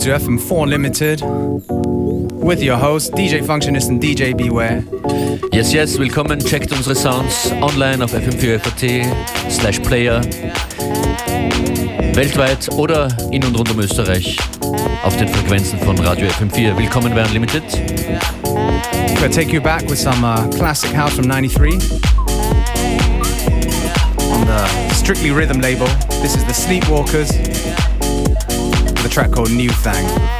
to FM4 Limited with your host DJ Functionist and DJ Beware. Yes, yes, willkommen. Checkt unsere Sounds online auf fm4 slash player. Weltweit oder in und rund um Österreich auf den Frequenzen von Radio FM4. Willkommen bei Unlimited. We'll take you back with some uh, classic house from 93 on the Strictly Rhythm label. This is the Sleepwalkers a track called New Thang.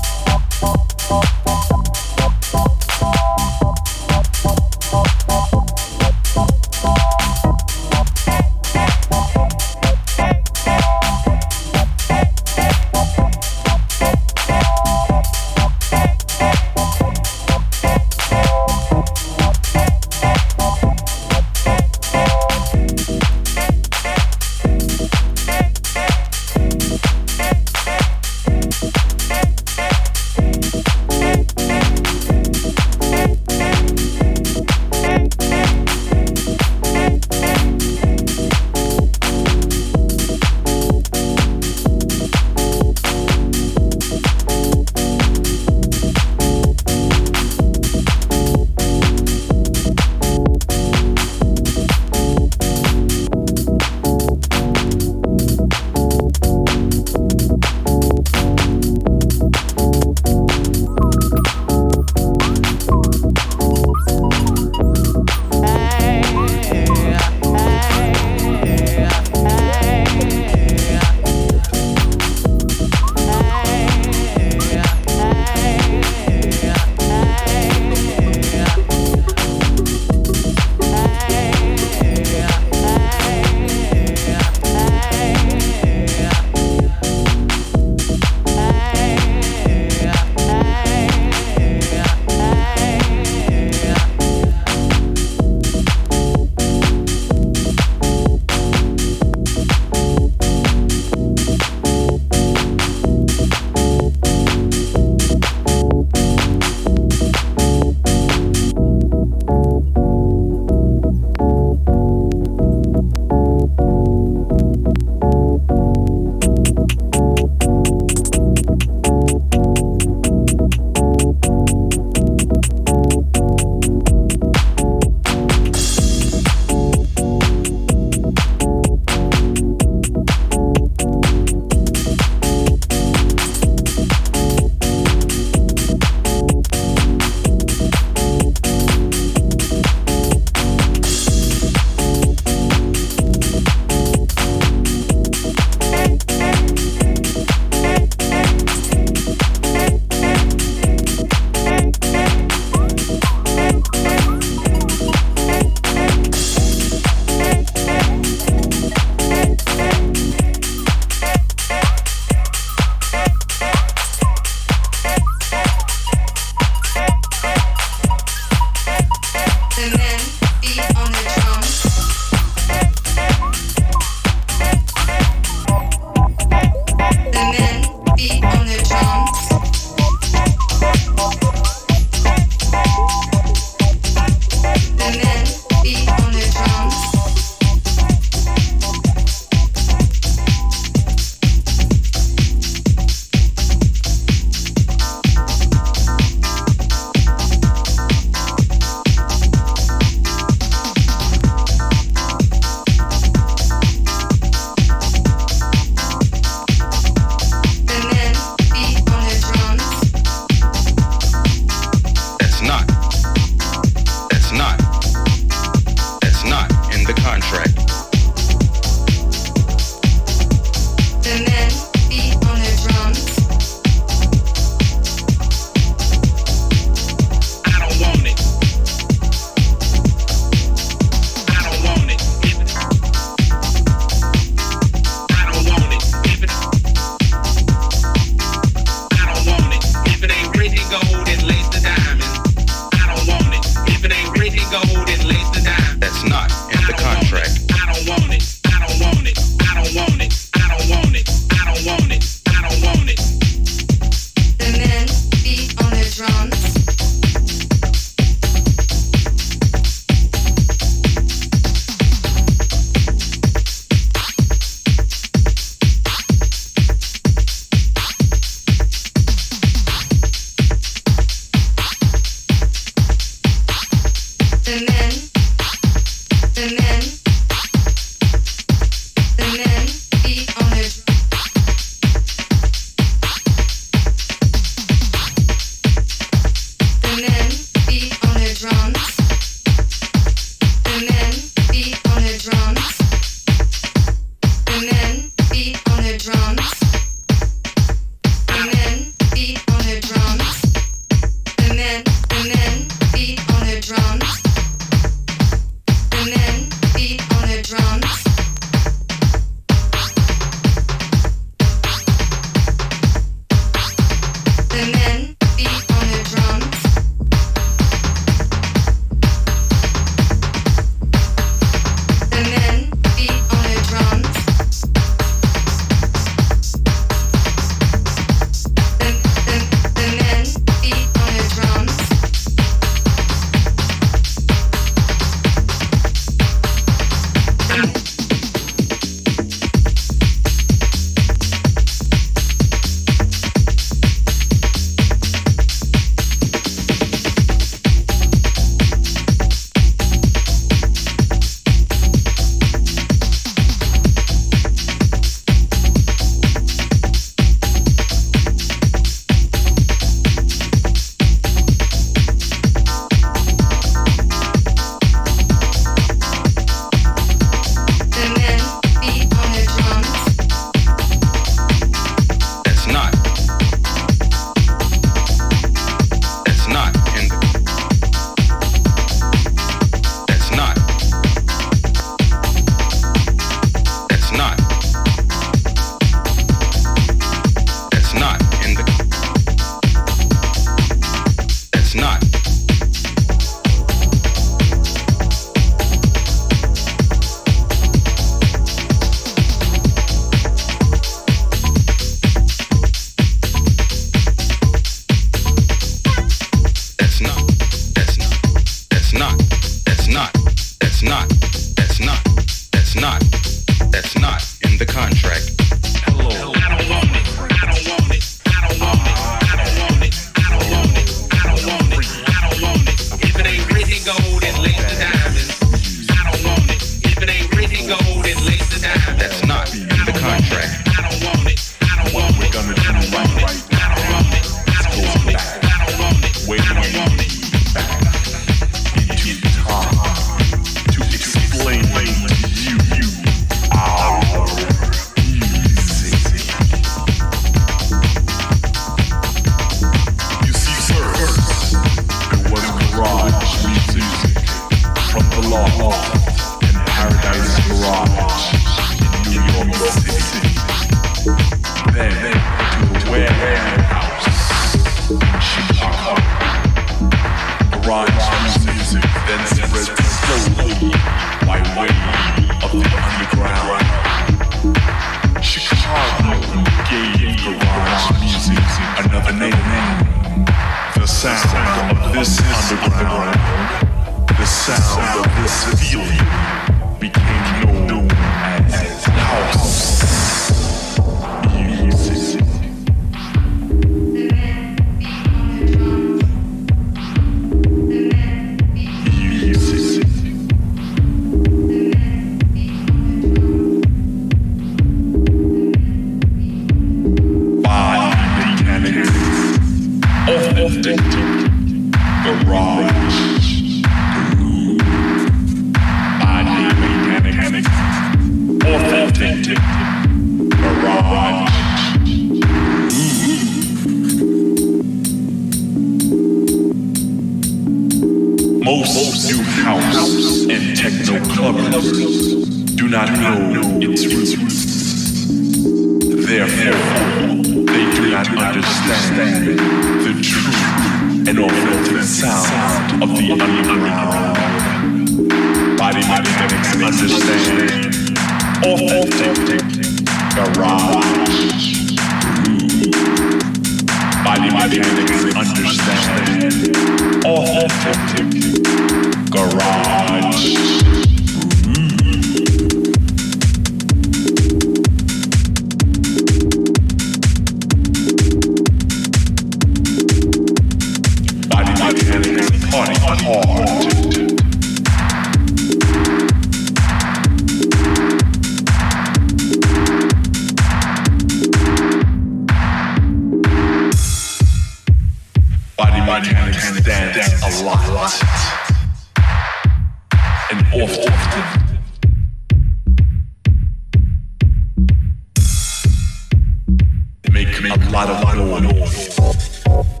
Avalon.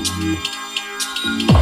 Música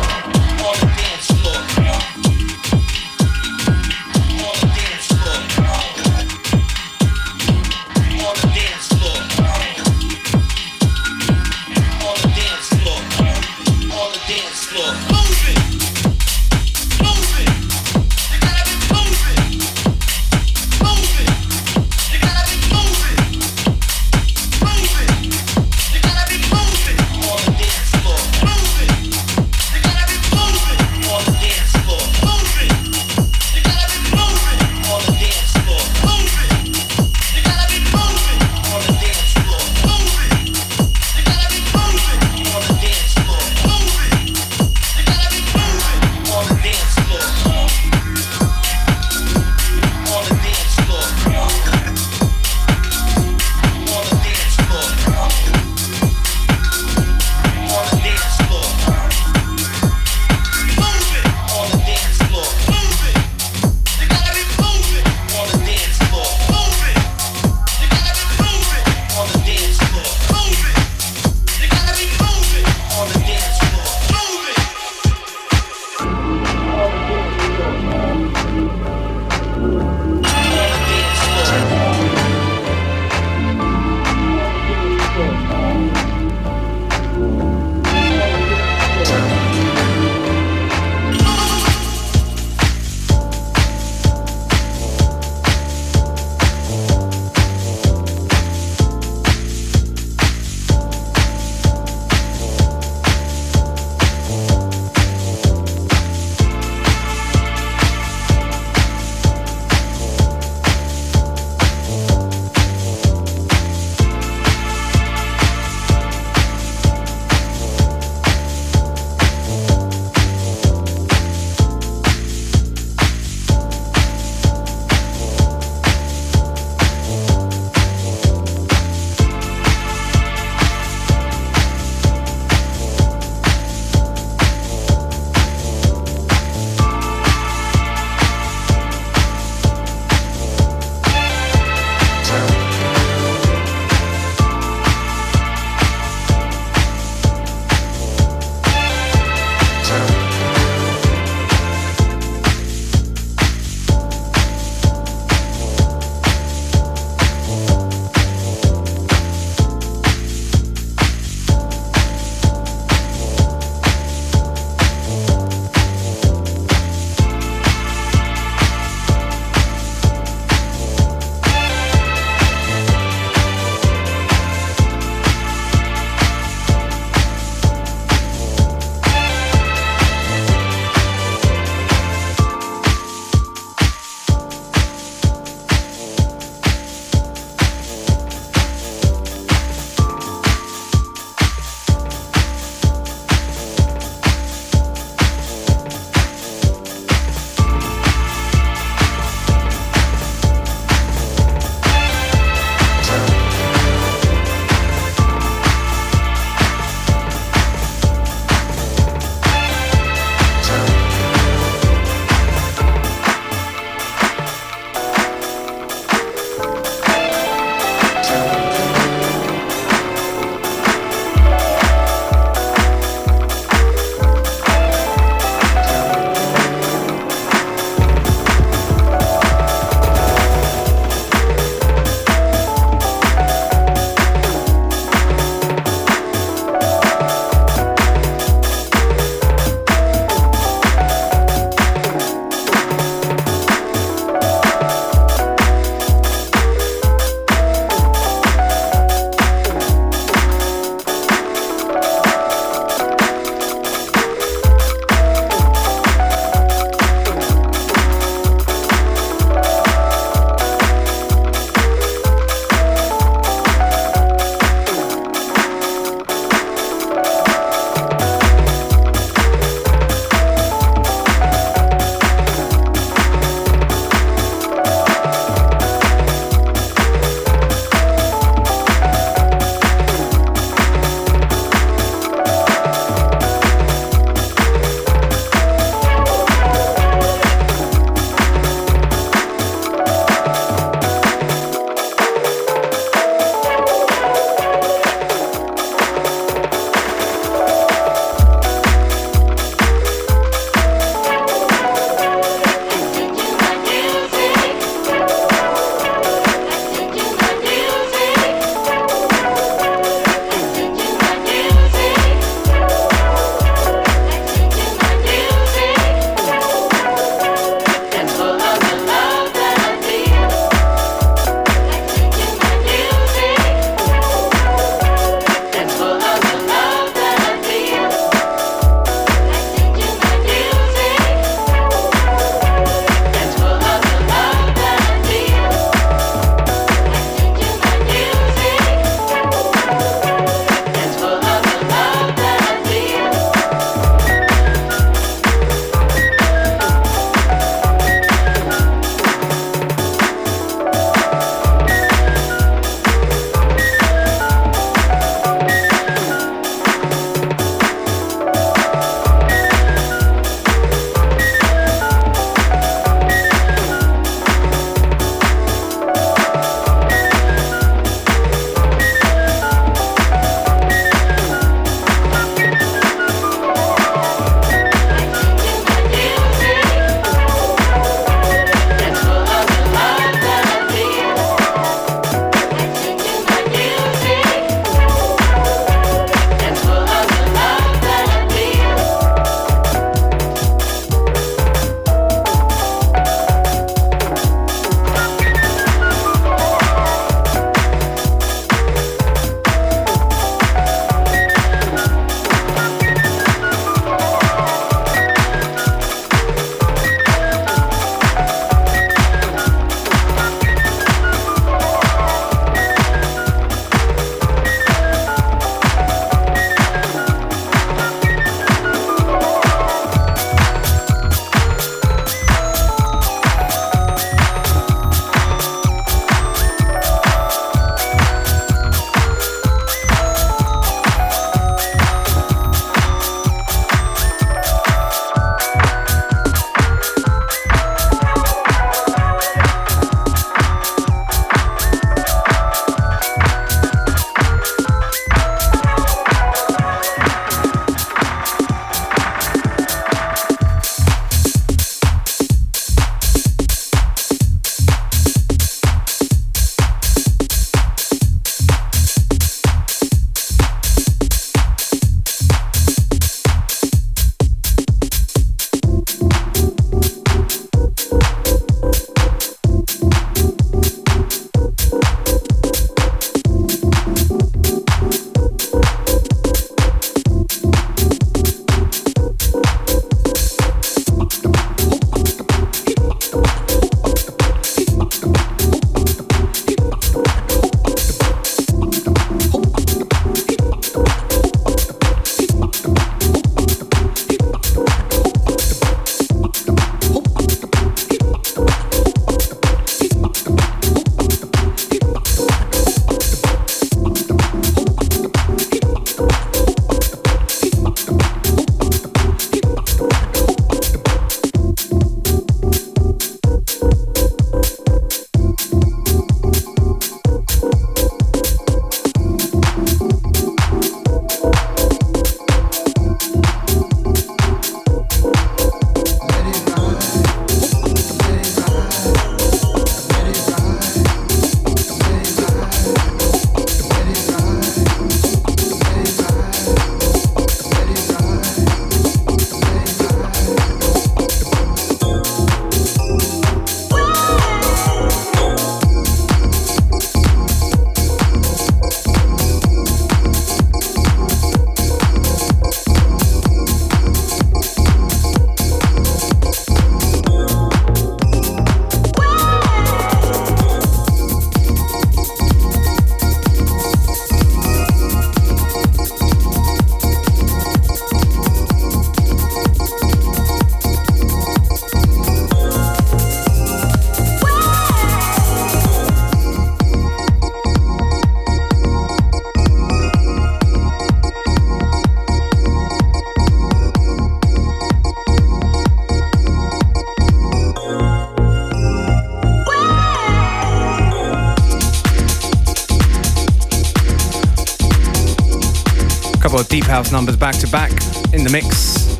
House numbers back to back in the mix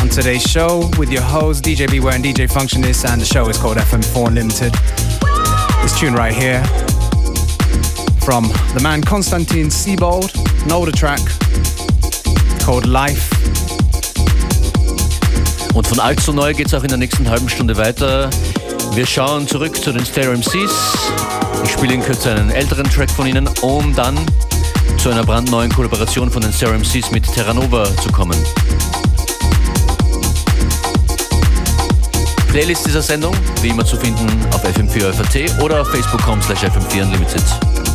on today's show with your host DJ Beware and DJ Functionist, and the show is called FM4 Limited. This tune right here from the man Konstantin Sibold, an older track called Life. Und von alt zu neu geht es auch in der nächsten halben Stunde weiter. Wir schauen zurück zu den Stereo MCs. Ich spiele in Kürze einen älteren Track von ihnen, um dann einer brandneuen Kollaboration von den Stereo MCs mit Terranova zu kommen. Playlist dieser Sendung, wie immer zu finden auf FM4 FAT oder auf facebook.com slash FM4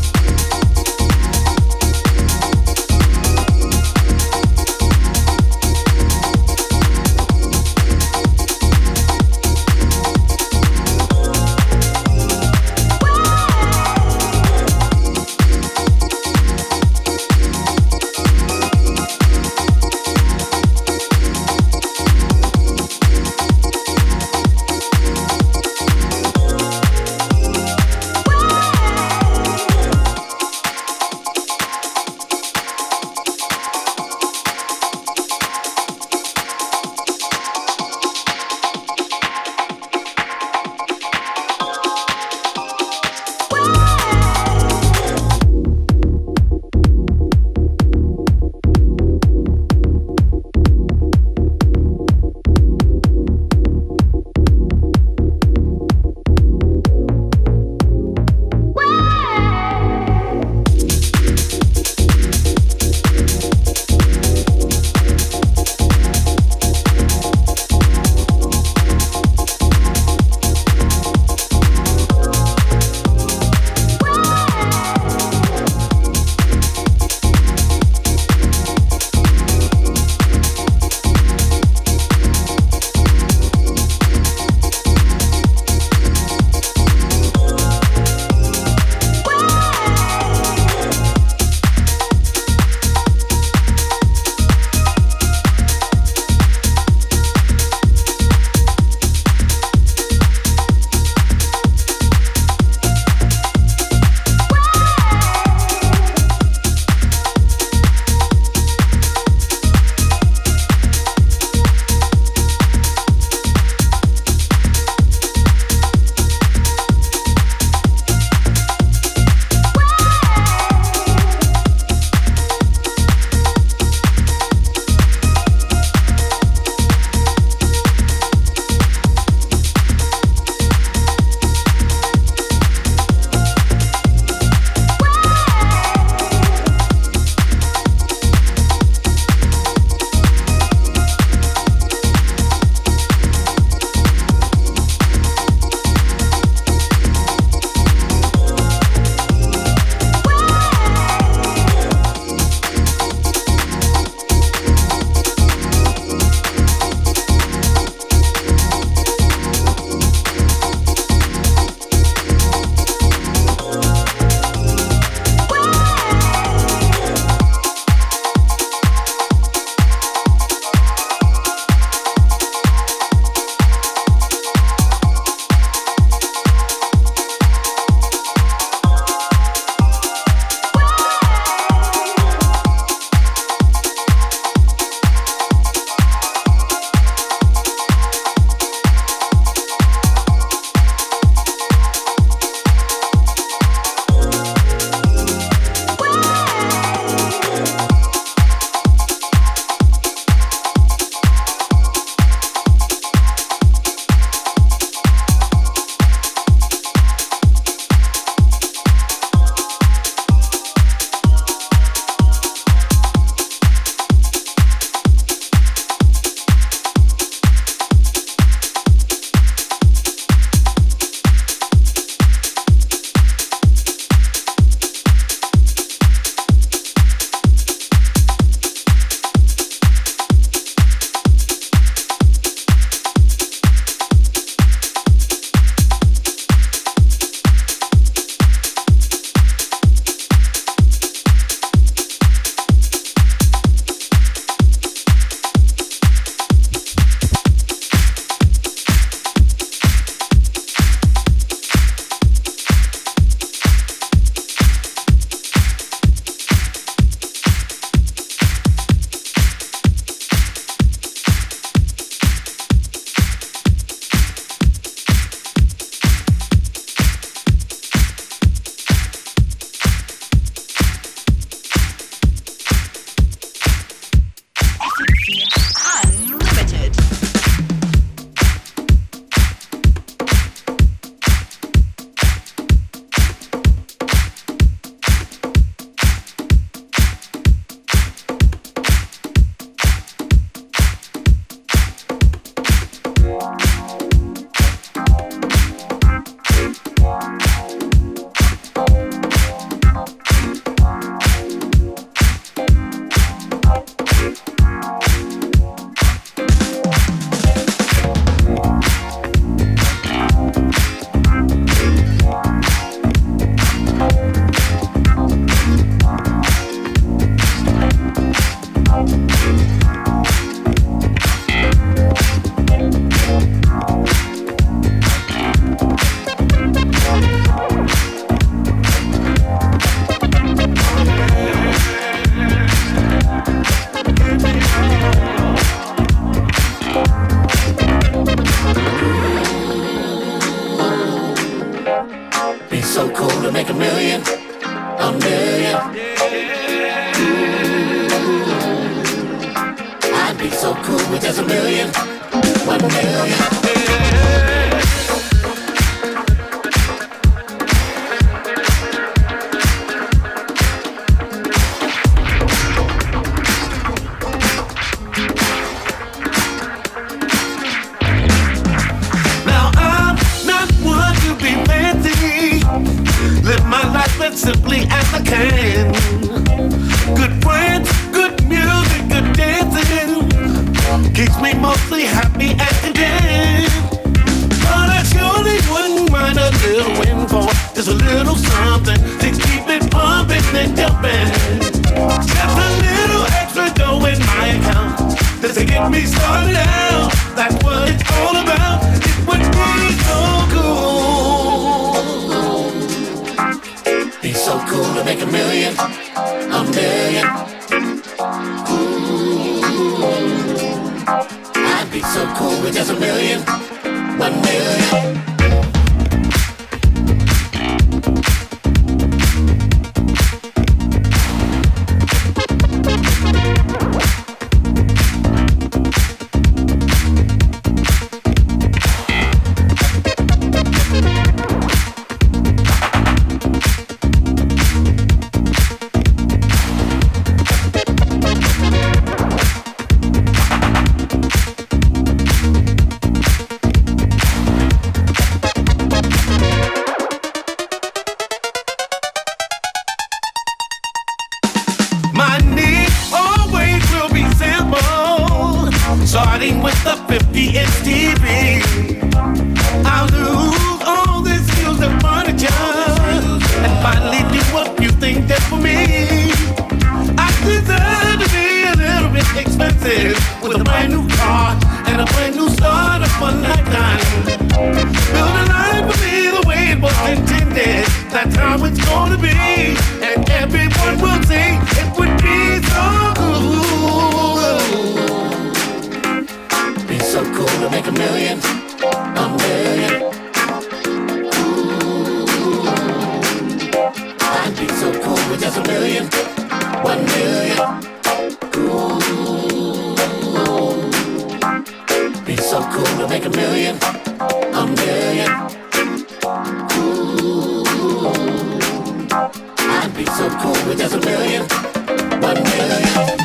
million, a million. Ooh, I'd be so cool with just a million, one million. be so cool with just a million, one million.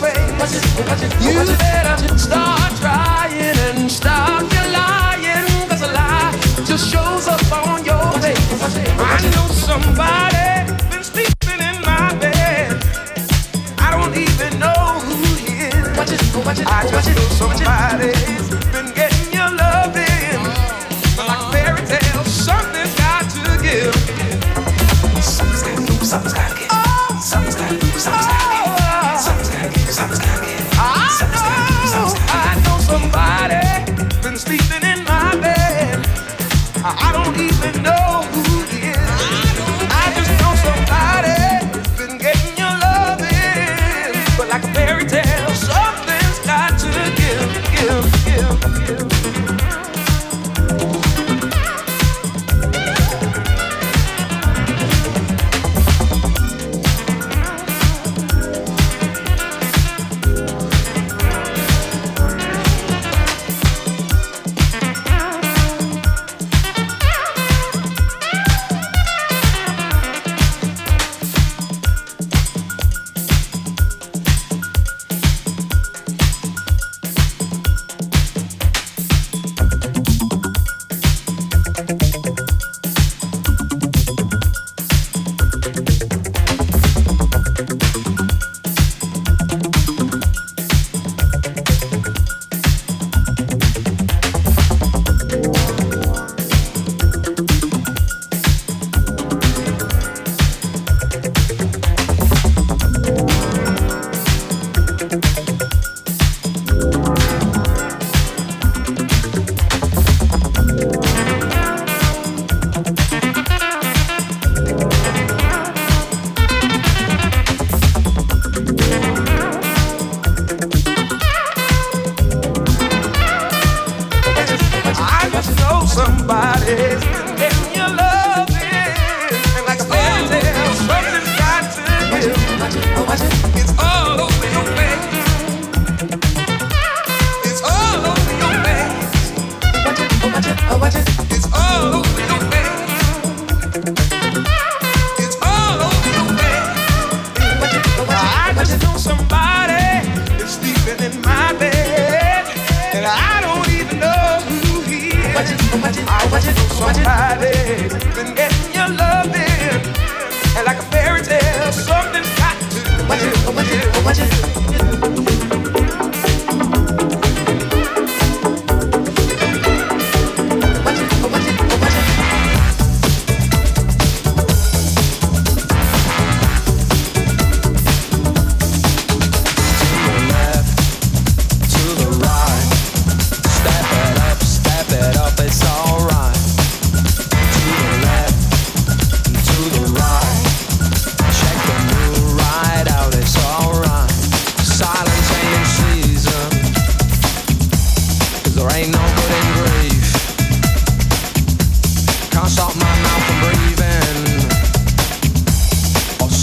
way. You better start trying and stop your lying. Cause a lie just shows up on your face. I know somebody been sleeping in my bed. I don't even know who he is. I just know somebody.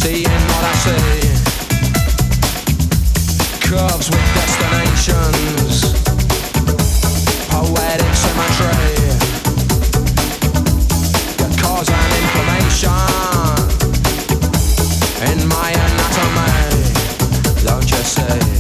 in I say. Curves with destinations, poetic symmetry. And in my anatomy, don't you see?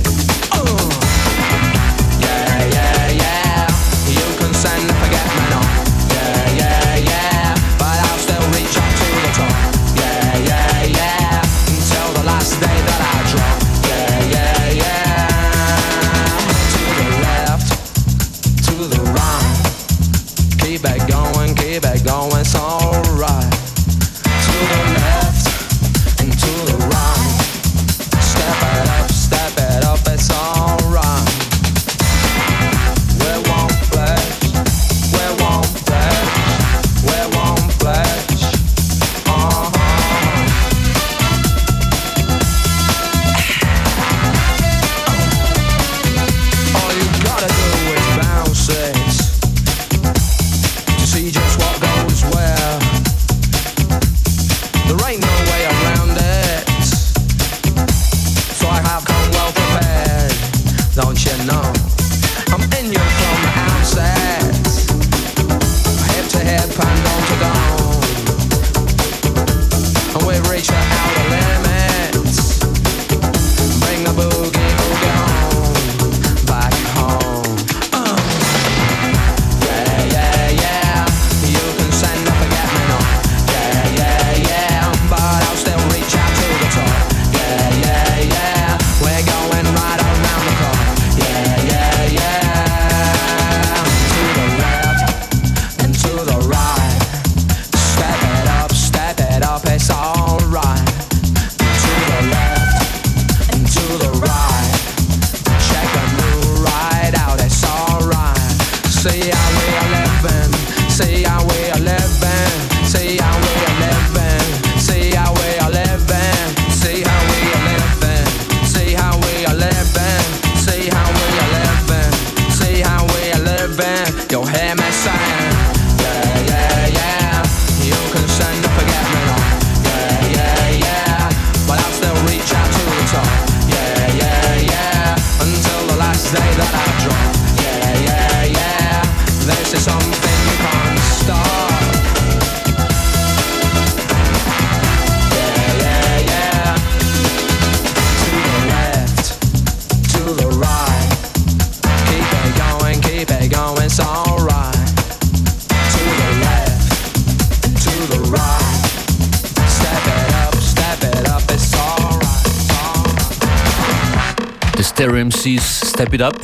It Up.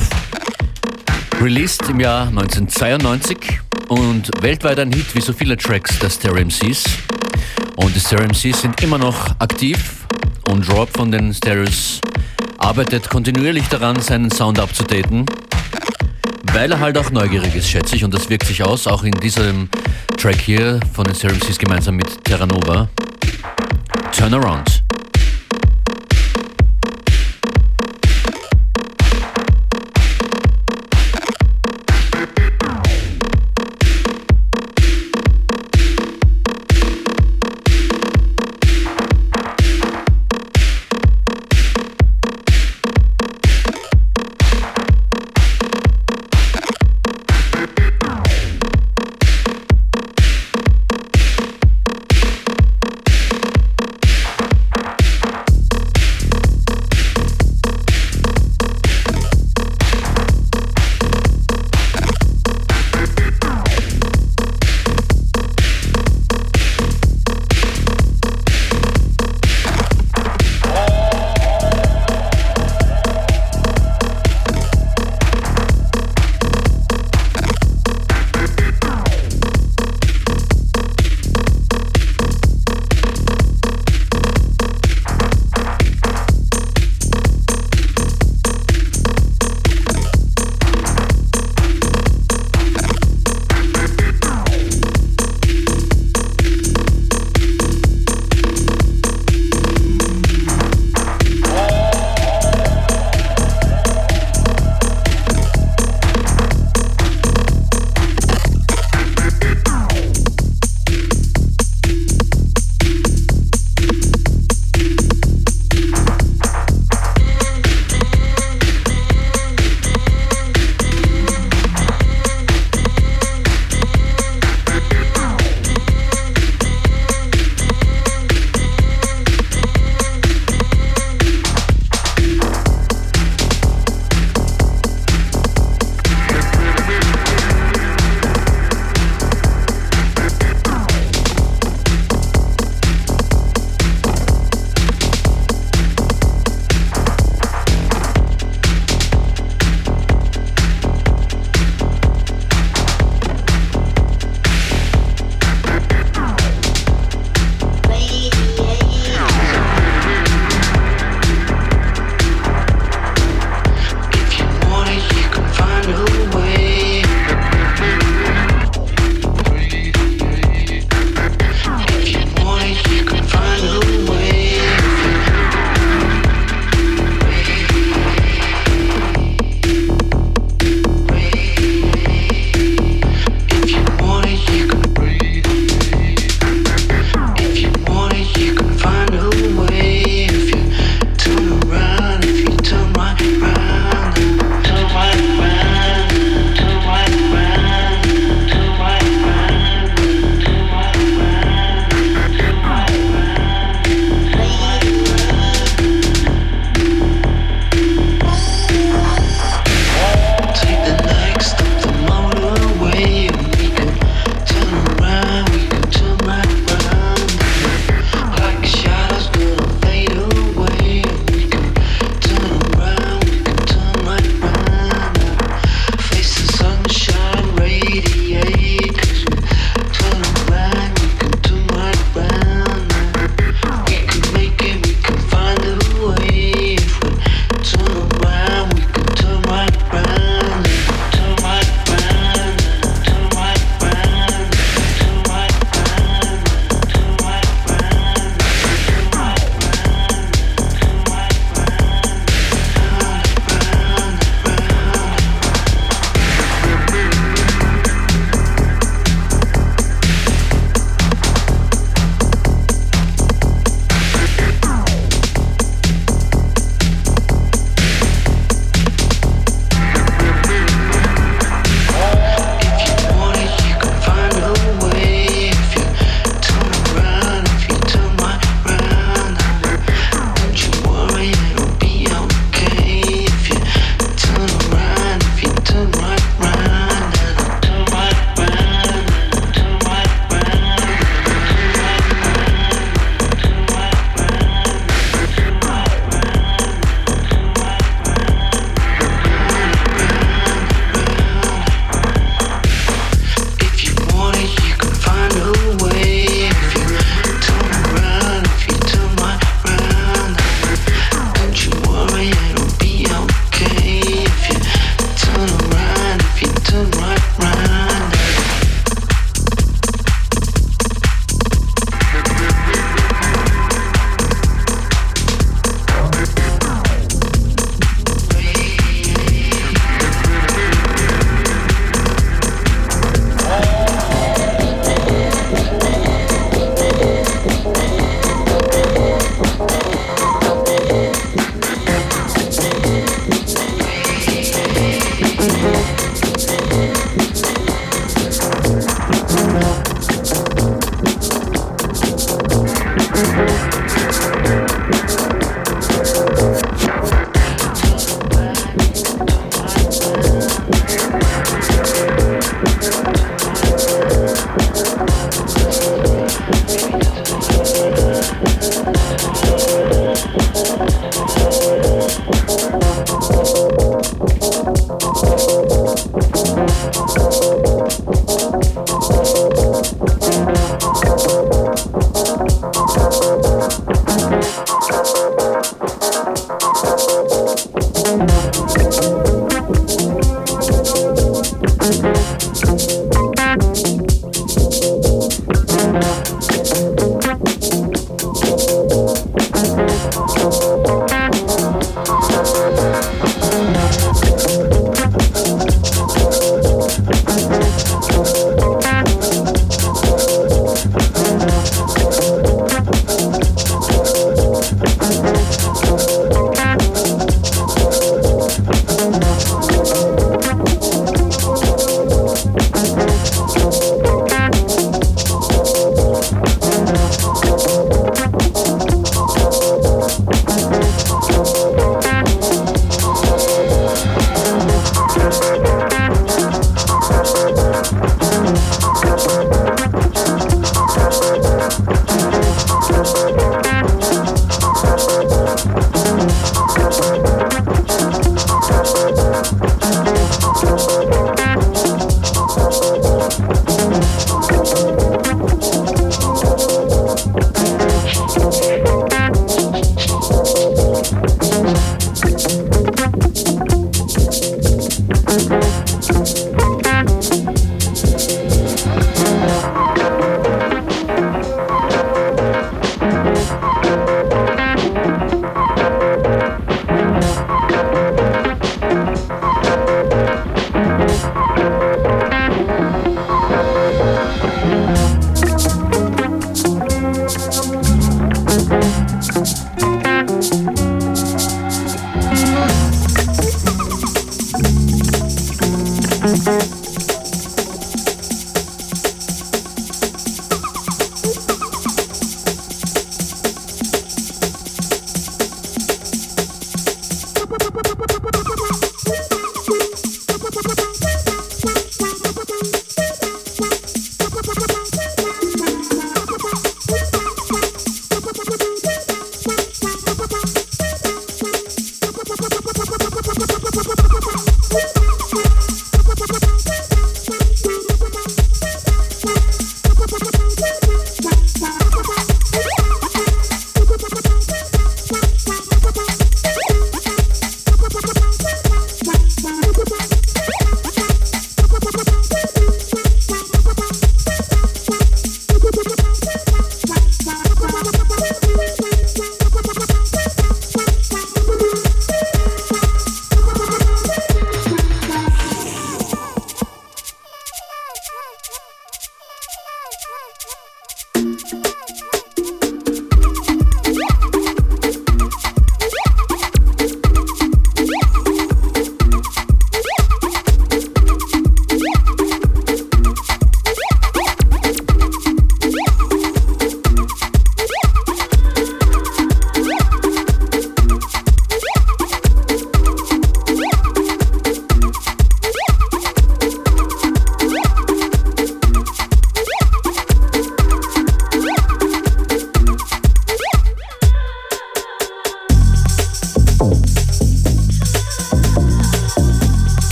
Released im Jahr 1992 und weltweit ein Hit wie so viele Tracks der Stereo MCs. Und die Stereo MCs sind immer noch aktiv und Rob von den Stereos arbeitet kontinuierlich daran, seinen Sound abzudaten, weil er halt auch neugierig ist, schätze ich, und das wirkt sich aus, auch in diesem Track hier von den Stereo MCs gemeinsam mit Terranova. Turn